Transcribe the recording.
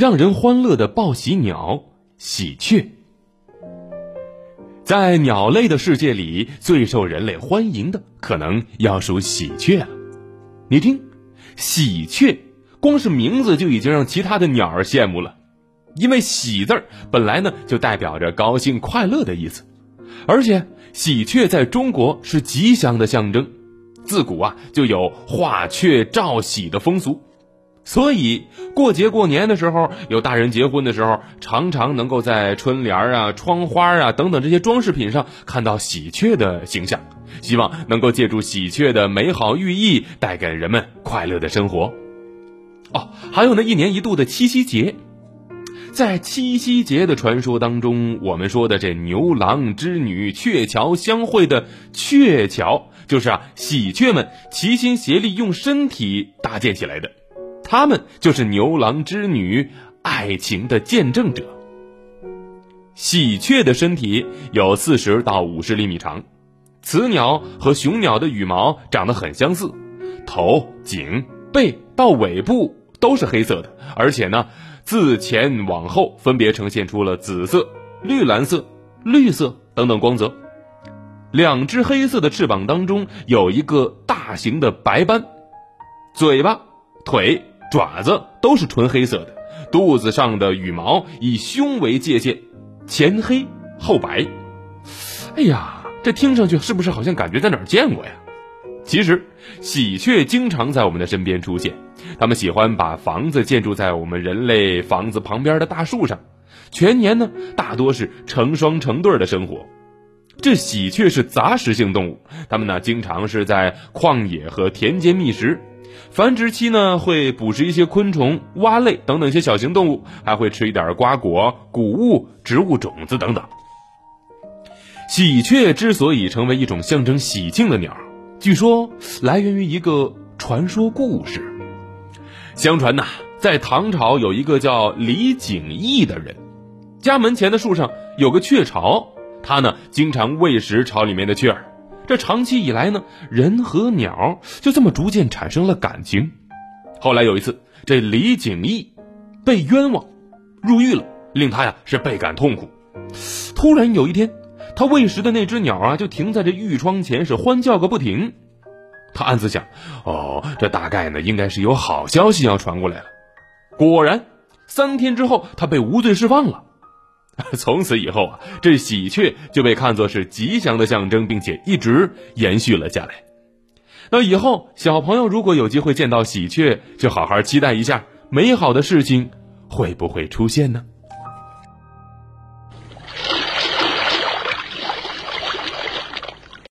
让人欢乐的报喜鸟——喜鹊。在鸟类的世界里，最受人类欢迎的可能要数喜鹊了。你听，喜鹊，光是名字就已经让其他的鸟儿羡慕了，因为“喜”字儿本来呢就代表着高兴、快乐的意思，而且喜鹊在中国是吉祥的象征，自古啊就有画雀照喜的风俗。所以过节过年的时候，有大人结婚的时候，常常能够在春联啊、窗花啊等等这些装饰品上看到喜鹊的形象，希望能够借助喜鹊的美好寓意，带给人们快乐的生活。哦，还有那一年一度的七夕节，在七夕节的传说当中，我们说的这牛郎织女鹊桥相会的鹊桥，就是啊喜鹊们齐心协力用身体搭建起来的。他们就是牛郎织女爱情的见证者。喜鹊的身体有四十到五十厘米长，雌鸟和雄鸟的羽毛长得很相似，头、颈、背到尾部都是黑色的，而且呢，自前往后分别呈现出了紫色、绿蓝色、绿色等等光泽。两只黑色的翅膀当中有一个大型的白斑，嘴巴、腿。爪子都是纯黑色的，肚子上的羽毛以胸为界限，前黑后白。哎呀，这听上去是不是好像感觉在哪儿见过呀？其实，喜鹊经常在我们的身边出现，它们喜欢把房子建筑在我们人类房子旁边的大树上，全年呢大多是成双成对的生活。这喜鹊是杂食性动物，它们呢经常是在旷野和田间觅食。繁殖期呢，会捕食一些昆虫、蛙类等等一些小型动物，还会吃一点瓜果、谷物、植物种子等等。喜鹊之所以成为一种象征喜庆的鸟，据说来源于一个传说故事。相传呐，在唐朝有一个叫李景义的人，家门前的树上有个雀巢，他呢经常喂食巢里面的雀儿。这长期以来呢，人和鸟就这么逐渐产生了感情。后来有一次，这李景义被冤枉入狱了，令他呀是倍感痛苦。突然有一天，他喂食的那只鸟啊，就停在这狱窗前，是欢叫个不停。他暗自想：哦，这大概呢，应该是有好消息要传过来了。果然，三天之后，他被无罪释放了。从此以后啊，这喜鹊就被看作是吉祥的象征，并且一直延续了下来。那以后小朋友如果有机会见到喜鹊，就好好期待一下美好的事情会不会出现呢？